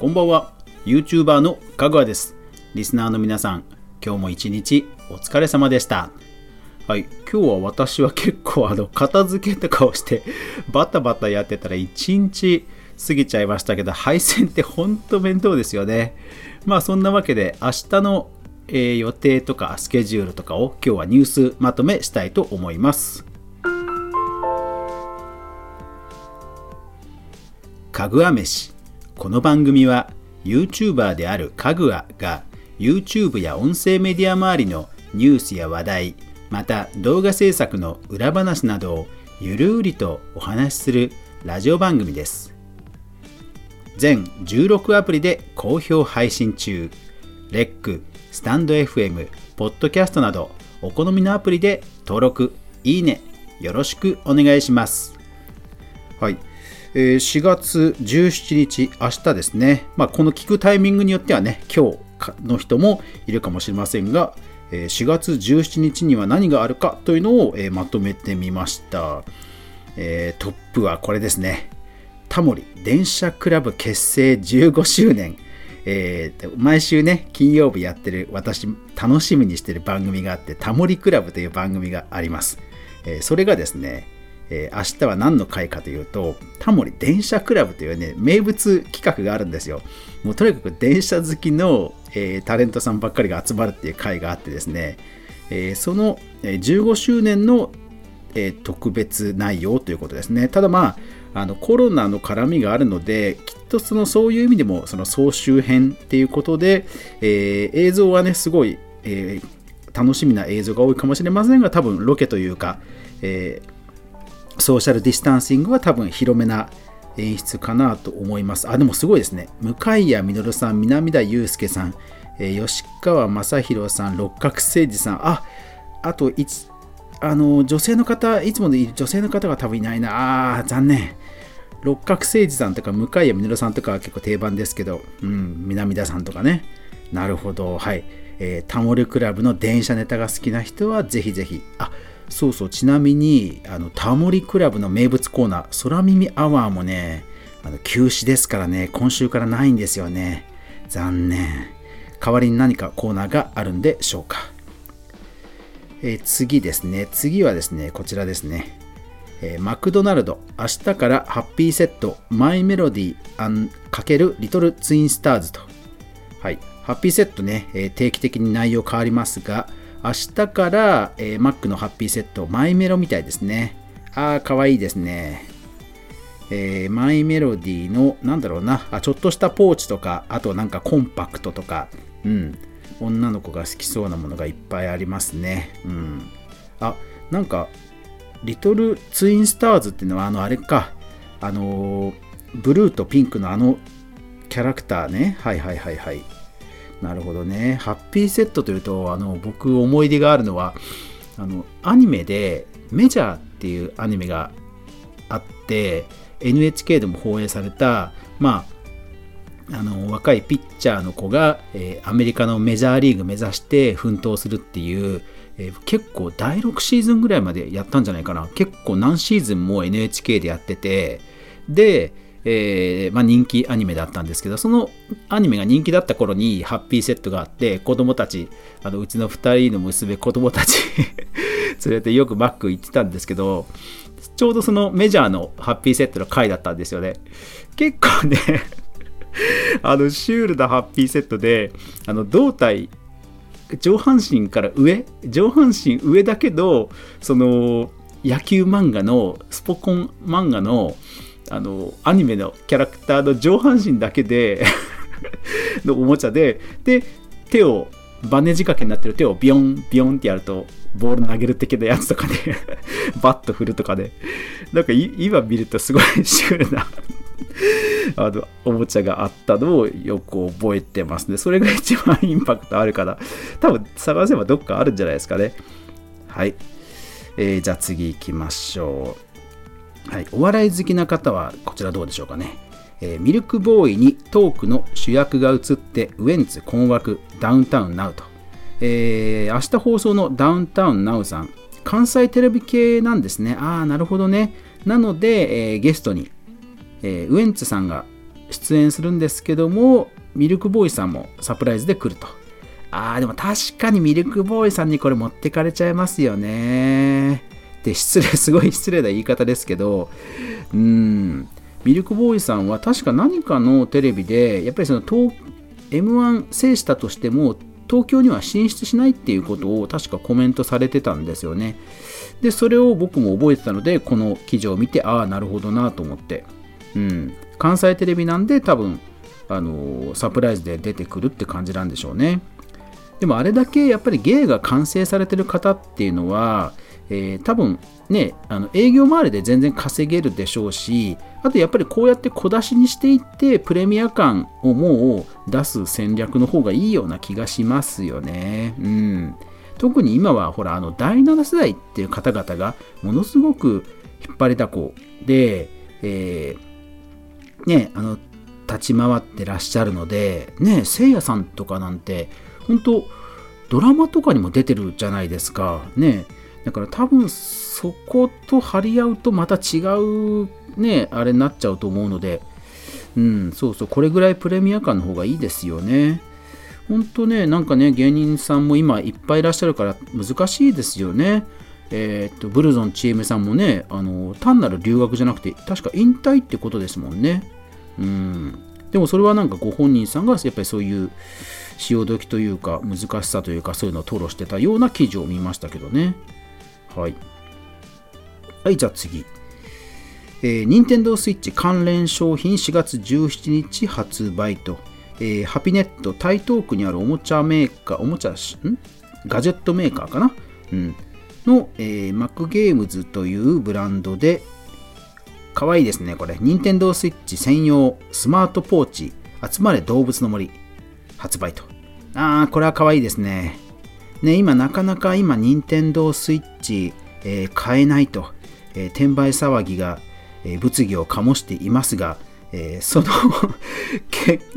こんばんは。YouTuber のかぐわです。リスナーの皆さん今日も一日お疲れ様でした。はい。今日は私は結構あの片付けとかをしてバタバタやってたら一日過ぎちゃいましたけど配線ってほんと面倒ですよね。まあそんなわけで明日の、えー、予定とかスケジュールとかを今日はニュースまとめしたいと思います。かぐわ飯。この番組は YouTuber であるかぐわが YouTube や音声メディア周りのニュースや話題また動画制作の裏話などをゆるうりとお話しするラジオ番組です。全16アプリで好評配信中。レック、スタンド FM、ポッドキャストなどお好みのアプリで登録、いいねよろしくお願いします。はい。え4月17日、明日ですね、まあ、この聞くタイミングによってはね、今日の人もいるかもしれませんが、4月17日には何があるかというのをまとめてみました。トップはこれですね。タモリ電車クラブ結成15周年。えー、毎週ね、金曜日やってる、私、楽しみにしてる番組があって、タモリクラブという番組があります。えー、それがですね、えー、明日は何の会かというと、タモリ電車クラブというね、名物企画があるんですよ。もうとにかく電車好きの、えー、タレントさんばっかりが集まるっていう会があってですね、えー、その15周年の、えー、特別内容ということですね。ただまあ、あのコロナの絡みがあるので、きっとそのそういう意味でもその総集編っていうことで、えー、映像はね、すごい、えー、楽しみな映像が多いかもしれませんが、多分ロケというか、えーソーシャルディスタンシングは多分広めな演出かなと思います。あ、でもすごいですね。向谷実さん、南田祐介さん、え、吉川正宏さん、六角誠治さん、あ、あといつ、あの、女性の方、いつものいる女性の方が多分いないな。あ残念。六角誠治さんとか向谷実さんとかは結構定番ですけど、うん、南田さんとかね。なるほど。はい。えー、タモリクラブの電車ネタが好きな人はぜひぜひ。あ、そうそう、ちなみに、あの、タモリクラブの名物コーナー、空耳アワーもね、あの休止ですからね、今週からないんですよね。残念。代わりに何かコーナーがあるんでしょうか。えー、次ですね。次はですね、こちらですね。えー、マクドナルド、明日からハッピーセット、マイメロディー×リトルツインスターズと。はい。ハッピーセットね、えー、定期的に内容変わりますが、明日から、えー、Mac のハッピーセット、マイメロみたいですね。あー、かわいいですね。えー、マイメロディーの、なんだろうなあ、ちょっとしたポーチとか、あとなんかコンパクトとか、うん、女の子が好きそうなものがいっぱいありますね。うん。あ、なんか、リトルツインスターズっていうのは、あの、あれか、あのー、ブルーとピンクのあのキャラクターね。はいはいはいはい。なるほどね。ハッピーセットというと、あの、僕思い出があるのは、あの、アニメで、メジャーっていうアニメがあって、NHK でも放映された、まあ、あの若いピッチャーの子が、えー、アメリカのメジャーリーグ目指して奮闘するっていう、えー、結構第6シーズンぐらいまでやったんじゃないかな結構何シーズンも NHK でやっててでえー、まあ、人気アニメだったんですけどそのアニメが人気だった頃にハッピーセットがあって子供たちあのうちの2人の娘子供たち 連れてよくマック行ってたんですけどちょうどそのメジャーのハッピーセットの回だったんですよね。結構ね あのシュールなハッピーセットであの胴体上半身から上上半身上だけどその野球漫画のスポコン漫画のあのアニメのキャラクターの上半身だけで のおもちゃでで手をバネ仕掛けになってる手をビヨンビヨンってやるとボール投げる的なやつとかで バット振るとかで。なんか今見るとすごいシュールな あのおもちゃがあったのをよく覚えてますね。それが一番インパクトあるから。多分探せばどっかあるんじゃないですかね。はい、えー、じゃあ次行きましょう。はい、お笑い好きな方はこちらどうでしょうかね、えー、ミルクボーイにトークの主役が映ってウエンツ困惑ダウンタウンナウと、えー、明日放送のダウンタウンナウさん関西テレビ系なんですね。ああなるほどね。なので、えー、ゲストに、え、ウエンツさんが出演するんですけどもミルクボーイさんもサプライズで来ると。あーでも確かにミルクボーイさんにこれ持ってかれちゃいますよね。って失礼 すごい失礼な言い方ですけどうんミルクボーイさんは確か何かのテレビでやっぱりその M1 制したとしても東京には進出しないっていうことを確かコメントされてたんですよね。で、それを僕も覚えてたので、この記事を見て、ああ、なるほどなと思って。うん。関西テレビなんで多分、あのサプライズで出てくるって感じなんでしょうね。でもあれだけやっぱり芸が完成されてる方っていうのは、えー、多分ね、あの営業周りで全然稼げるでしょうし、あとやっぱりこうやって小出しにしていって、プレミア感をもう出す戦略の方がいいような気がしますよね。うん。特に今はほら、あの第7世代っていう方々がものすごく引っ張りだこで、えー、ね、あの、立ち回ってらっしゃるので、ね、せいやさんとかなんて、本当ドラマとかにも出てるじゃないですか。ね。だから多分そこと張り合うとまた違うね、あれになっちゃうと思うので、うん、そうそう、これぐらいプレミア感の方がいいですよね。ほんとね、なんかね、芸人さんも今いっぱいいらっしゃるから難しいですよね。えー、っと、ブルゾンチームさんもね、あの、単なる留学じゃなくて、確か引退ってことですもんね。うん。でもそれはなんかご本人さんがやっぱりそういう潮時というか難しさというかそういうのを吐露してたような記事を見ましたけどね。はい。はい、じゃあ次。えー、任天堂 switch 関連商品4月17日発売と、えー、ハピネット台東区にあるおもちゃメーカー、おもちゃ、ん？ガジェットメーカーかな、うん、の、えー、マックゲームズというブランドで、かわいいですね、これ。任天堂 switch 専用スマートポーチ、集まれ動物の森、発売と。あー、これはかわいいですね。ね、今なかなか今、任天堂 switch、えー、買えないと、えー、転売騒ぎがえ物議を醸していますが、えー、その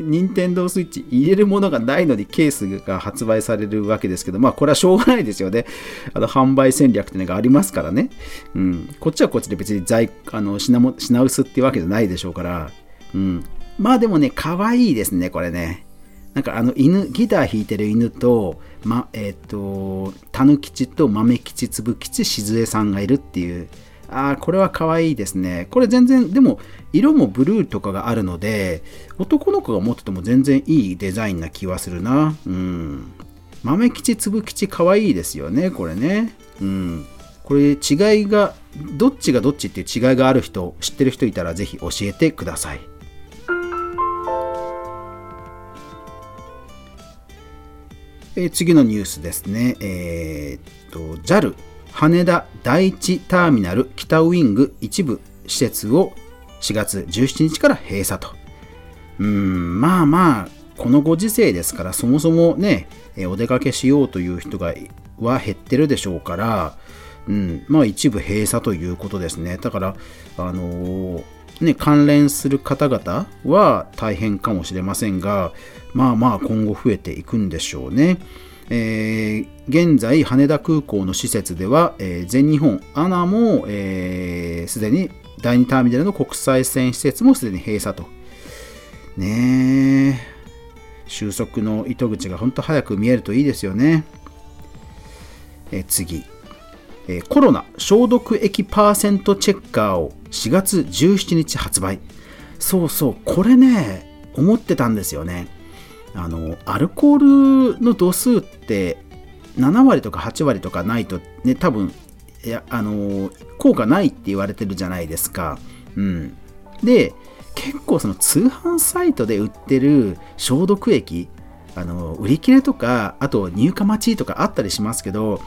任天堂スイッチ入れるものがないのにケースが発売されるわけですけど、まあこれはしょうがないですよね。あの販売戦略っていうのがありますからね。うん。こっちはこっちで別に在あの品も品薄っていうわけじゃないでしょうから。うん。まあでもね、可愛いですね、これね。なんかあの犬、ギター弾いてる犬と、ま、えっ、ー、と、たぬきちと豆吉、つぶ吉、しずえさんがいるっていう、ああ、これは可愛いですね。これ全然、でも、色もブルーとかがあるので、男の子が持ってても全然いいデザインな気はするな。うん。豆吉、粒吉、可愛いですよね、これね。うん。これ違いが、どっちがどっちっていう違いがある人、知ってる人いたらぜひ教えてください。えー、次のニュースですね。えー、っと、JAL 羽田第一ターミナル北ウィング一部施設を4月17日から閉鎖と。うん、まあまあ、このご時世ですから、そもそもね、お出かけしようという人がは減ってるでしょうから、うん、まあ一部閉鎖ということですね。だから、あのー、ね、関連する方々は大変かもしれませんが、まあまあ今後増えていくんでしょうね。えー、現在羽田空港の施設では、えー、全日本アナもすで、えー、に第2ターミナルの国際線施設もすでに閉鎖と。ねえ収束の糸口が本当早く見えるといいですよね、えー、次、コロナ消毒液パーセントチェッカーを4月17日発売。そうそうこれね思ってたんですよね。あのアルコールの度数って7割とか8割とかないとね多分いやあの効果ないって言われてるじゃないですか。うん、で結構その通販サイトで売ってる消毒液あの売り切れとかあと入荷待ちとかあったりしますけど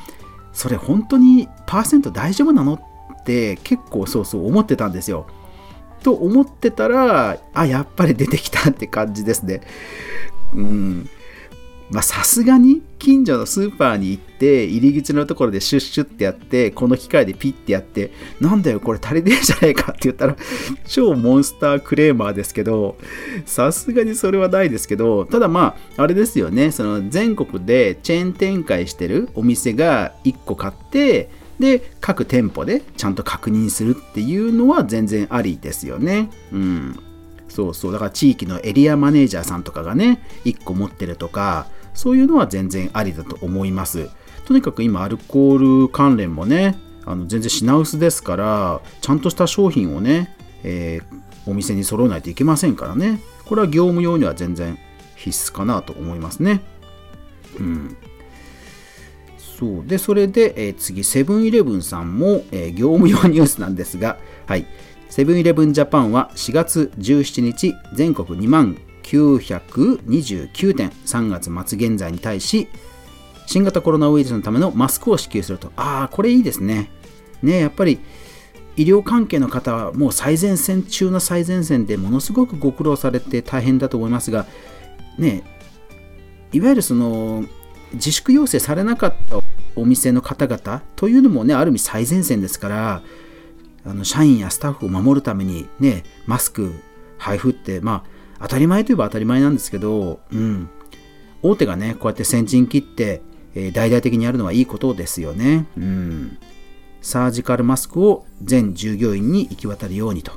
それ本当にパーセント大丈夫なの？って結構そうそう思ってたんですよ。と思ってたらあやっぱり出てきたって感じですね。うん。まあさすがに近所のスーパーに行って入り口のところでシュッシュってやってこの機械でピッてやってなんだよこれ足りねえじゃねえかって言ったら 超モンスタークレーマーですけどさすがにそれはないですけどただまああれですよねその全国でチェーン展開してるお店が1個買ってで各店舗でちゃんと確認するっていうのは全然ありですよねうんそうそう。だから地域のエリアマネージャーさんとかがね、1個持ってるとか、そういうのは全然ありだと思います。とにかく今、アルコール関連もね、あの全然品薄ですから、ちゃんとした商品をね、えー、お店に揃えないといけませんからね。これは業務用には全然必須かなと思いますね。うん。そうでそれで、えー、次セブンイレブンさんも、えー、業務用ニュースなんですがはいセブンイレブンジャパンは4月17日全国2万929点3月末現在に対し新型コロナウイルスのためのマスクを支給すると。ああこれいいですね。ねやっぱり医療関係の方はもう最前線中の最前線でものすごくご苦労されて大変だと思いますがねいわゆるその自粛要請されなかったお店の方々というのもねある意味最前線ですからあの社員やスタッフを守るためにねマスク配布ってまあ当たり前といえば当たり前なんですけど、うん、大手がねこうやって先陣切って、えー、大々的にやるのはいいことですよね、うん、サージカルマスクを全従業員に行き渡るようにと。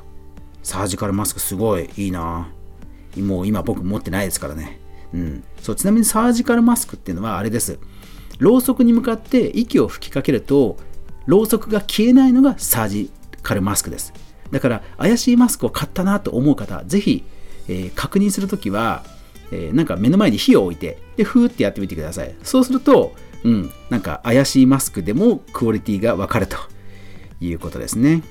サージカルマスクすごいいいな。もう今僕持ってないですからね。うん、そうちなみにサージカルマスクっていうのはあれです。ろうそくに向かって息を吹きかけるとろうそくが消えないのがサージカルマスクです。だから怪しいマスクを買ったなと思う方ぜひ、えー、確認するときは、えー、なんか目の前に火を置いてでふーってやってみてください。そうするとうんなんか怪しいマスクでもクオリティがわかるということですね。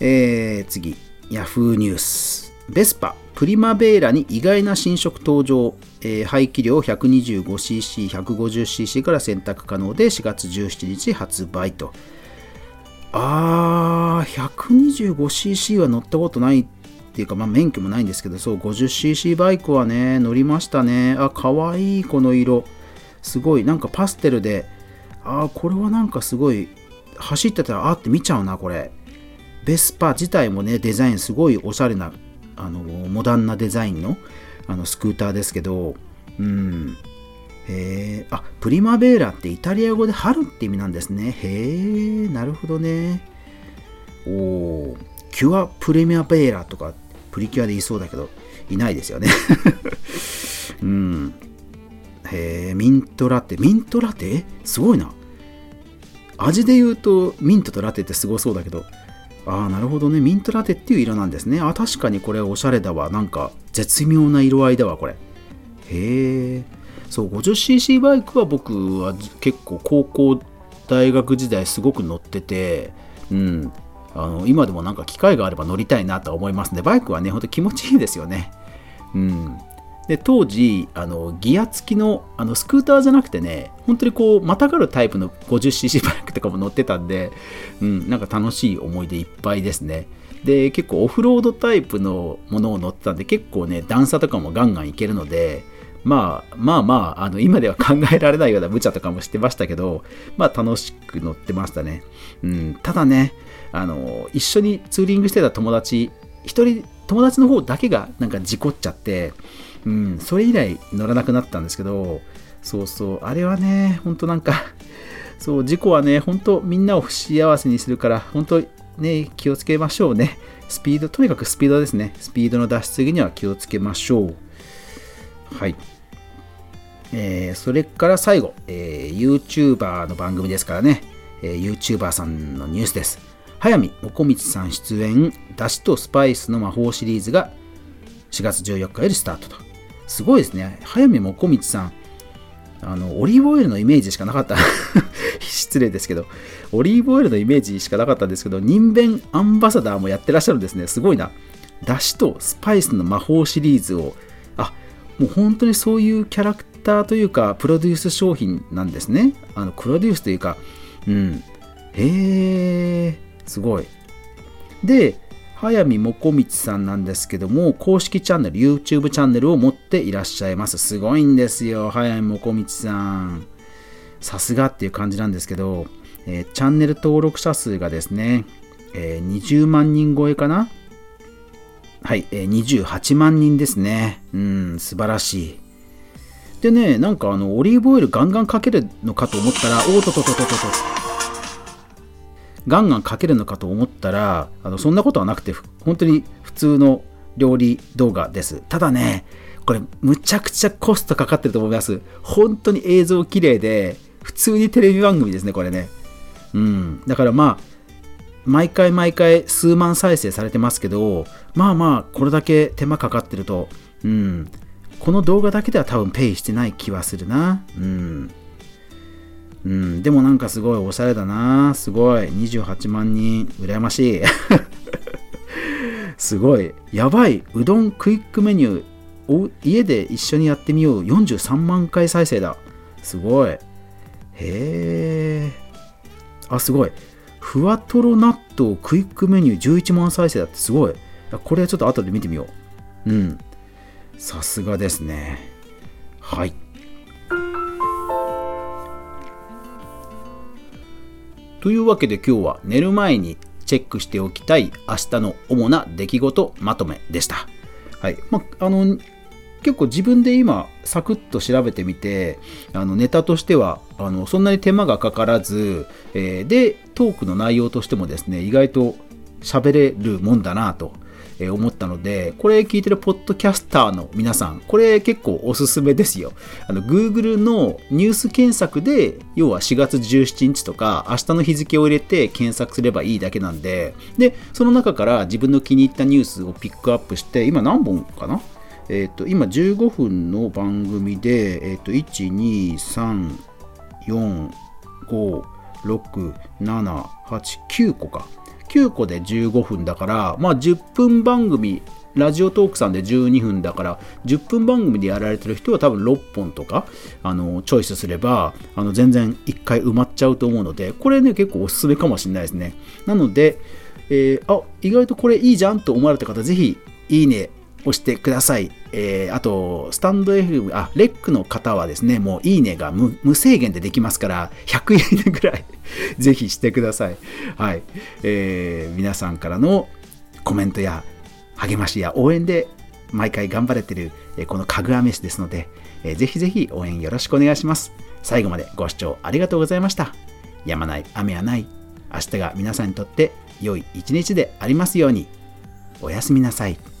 えー、次。Yahoo ニュース。ベスパプリマベーラに意外な新色登場、えー、排気量 125cc、150cc から選択可能で4月17日発売と。あー、125cc は乗ったことないっていうか、まあ、免許もないんですけど、そう、50cc バイクはね、乗りましたね。あ、かわいい、この色。すごい、なんかパステルで、あー、これはなんかすごい、走ってたら、あって見ちゃうな、これ。ベスパ自体もね、デザインすごいおしゃれなあのモダンなデザインのあのスクーターですけど、うん。へえ、あ、プリマベーラってイタリア語で春って意味なんですね。へえ、なるほどね。おキュアプレミアベーラとかプリキュアでいそうだけど、いないですよね。うん。へえ、ミントラテ。ミントラテ？すごいな。味で言うとミントとラテってすごそうだけど、ああ、なるほどね。ミントラテっていう色なんですね。あ、確かにこれおしゃれだわ。なんか絶妙な色合いだわ、これ。へえ。そう、50cc バイクは僕は結構高校、大学時代すごく乗ってて、うん。あの今でもなんか機会があれば乗りたいなとは思いますね。バイクはね、ほんと気持ちいいですよね。うん。で当時あのギア付きのあのスクーターじゃなくてね本当にこうまたがるタイプの 50cc バイクとかも乗ってたんで、うん、なんか楽しい思い出いっぱいですねで結構オフロードタイプのものを乗ってたんで結構ね段差とかもガンガンいけるのでまあまあまああの今では考えられないような無茶とかもしてましたけどまあ楽しく乗ってましたね、うん、ただねあの一緒にツーリングしてた友達一人友達の方だけがなんか事故っちゃってうん、それ以来乗らなくなったんですけど、そうそう、あれはね、ほんとなんか そう、事故はね、ほんとみんなを不幸せにするから、本当ね、気をつけましょうね。スピード、とにかくスピードですね。スピードの出しすぎには気をつけましょう。はい。えー、それから最後、えー、YouTuber の番組ですからね、えー、YouTuber さんのニュースです。早見もこみちさん出演、だしとスパイスの魔法シリーズが4月14日よりスタートと。すごいですね。早見もこみちさん。あの、オリーブオイルのイメージしかなかった。失礼ですけど、オリーブオイルのイメージしかなかったんですけど、人弁アンバサダーもやってらっしゃるんですね。すごいな。だしとスパイスの魔法シリーズを、あ、もう本当にそういうキャラクターというか、プロデュース商品なんですね。あの、プロデュースというか、うん。へえ、すごい。で、早見もこみちさんなんですけども、公式チャンネル、YouTube チャンネルを持っていらっしゃいます。すごいんですよ、早見もこみちさん。さすがっていう感じなんですけど、えー、チャンネル登録者数がですね、えー、20万人超えかな？はい、えー、28万人ですね。うん、素晴らしい。でね、なんかあの、オリーブオイルガンガンかけるのかと思ったら、おーとととととと。ガンガンかけるのかと思ったらあのそんなことはなくて本当に普通の料理動画です。ただねこれむちゃくちゃコストかかってると思います。本当に映像綺麗で普通にテレビ番組ですねこれね。うん。だからまあ毎回毎回数万再生されてますけどまあまあこれだけ手間かかってるとうん。この動画だけでは多分ペイしてない気はするな。うん。うん、でもなんかすごいおしゃれだな。すごい。28万人。羨ましい。すごい。やばい。うどんクイックメニュー。家で一緒にやってみよう。43万回再生だ。すごい。へえあすごい。ふわとろ納豆クイックメニュー11万再生だって。すごい。これはちょっと後で見てみよう。うん。さすがですね。はい。というわけで今日は寝る前にチェックしておきたい明日の主な出来事まとめでした。はいまあ、の結構自分で今サクッと調べてみてあのネタとしてはあのそんなに手間がかからず、えー、でトークの内容としてもですね意外と喋れるもんだなと思ったので、これ聞いてるポッドキャスターの皆さん、これ結構おすすめですよ。の、Google のニュース検索で、要は4月17日とか、明日の日付を入れて検索すればいいだけなんで、で、その中から自分の気に入ったニュースをピックアップして、今何本かな？えっ、ー、と、今15分の番組で、えっ、ー、と、1、2、3、4、5、6、7、8、9個か。9個で15分だから、まあ10分番組、ラジオトークさんで12分だから、10分番組でやられてる人は多分6本とか、あの、チョイスすれば、あの、全然1回埋まっちゃうと思うので、これね、結構おすすめかもしれないですね。なので、えー、あ、意外とこれいいじゃんと思われた方、ぜひ、いいね、押してください。えー、あと、スタンド FM、あ、レックの方はですね、もういいねが無制限でできますから、100いいねぐらい ぜひしてください。はい。えー、皆さんからのコメントや励ましや応援で毎回頑張れてる、このかぐわ飯ですので、えー、ぜひぜひ応援よろしくお願いします。最後までご視聴ありがとうございました。やまない雨はない。明日が皆さんにとって良い一日でありますように。おやすみなさい。